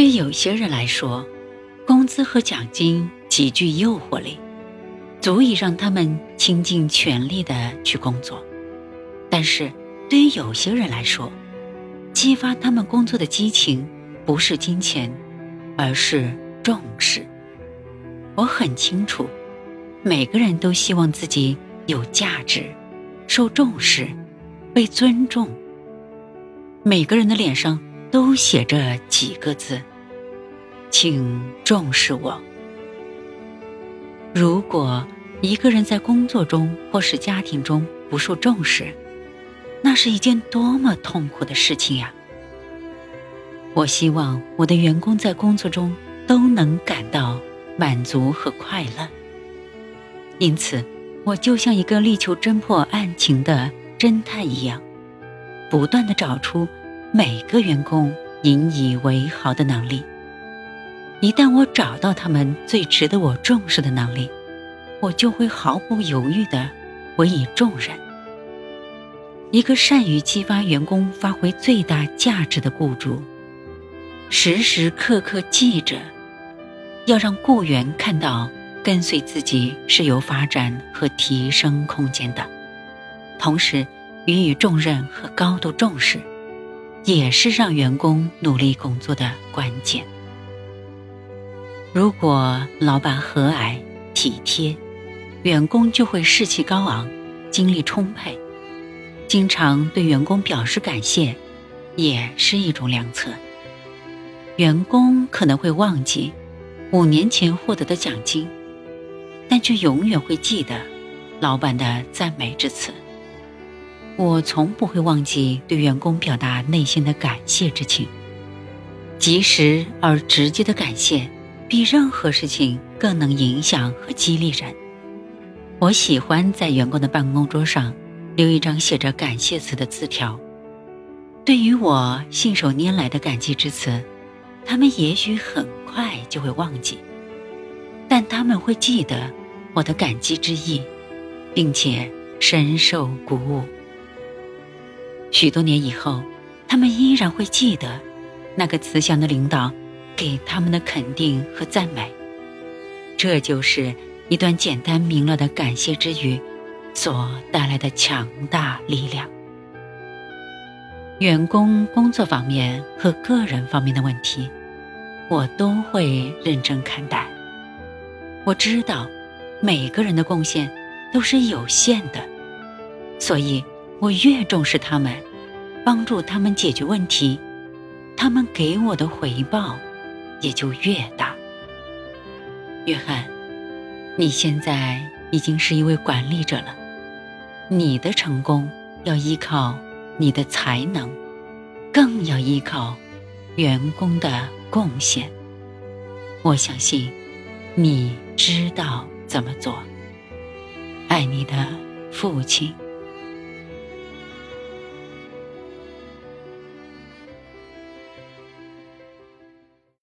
对于有些人来说，工资和奖金极具诱惑力，足以让他们倾尽全力的去工作。但是，对于有些人来说，激发他们工作的激情不是金钱，而是重视。我很清楚，每个人都希望自己有价值，受重视，被尊重。每个人的脸上都写着几个字：“请重视我。”如果一个人在工作中或是家庭中不受重视，那是一件多么痛苦的事情呀！我希望我的员工在工作中都能感到满足和快乐。因此，我就像一个力求侦破案情的侦探一样，不断的找出每个员工引以为豪的能力。一旦我找到他们最值得我重视的能力，我就会毫不犹豫的委以重任。一个善于激发员工发挥最大价值的雇主，时时刻刻记着，要让雇员看到跟随自己是有发展和提升空间的，同时予以重任和高度重视，也是让员工努力工作的关键。如果老板和蔼体贴，员工就会士气高昂，精力充沛。经常对员工表示感谢，也是一种良策。员工可能会忘记五年前获得的奖金，但却永远会记得老板的赞美之词。我从不会忘记对员工表达内心的感谢之情。及时而直接的感谢，比任何事情更能影响和激励人。我喜欢在员工的办公桌上。留一张写着感谢词的字条。对于我信手拈来的感激之词，他们也许很快就会忘记，但他们会记得我的感激之意，并且深受鼓舞。许多年以后，他们依然会记得那个慈祥的领导给他们的肯定和赞美。这就是一段简单明了的感谢之语。所带来的强大力量。员工工作方面和个人方面的问题，我都会认真看待。我知道每个人的贡献都是有限的，所以我越重视他们，帮助他们解决问题，他们给我的回报也就越大。约翰，你现在已经是一位管理者了。你的成功要依靠你的才能，更要依靠员工的贡献。我相信你知道怎么做。爱你的父亲。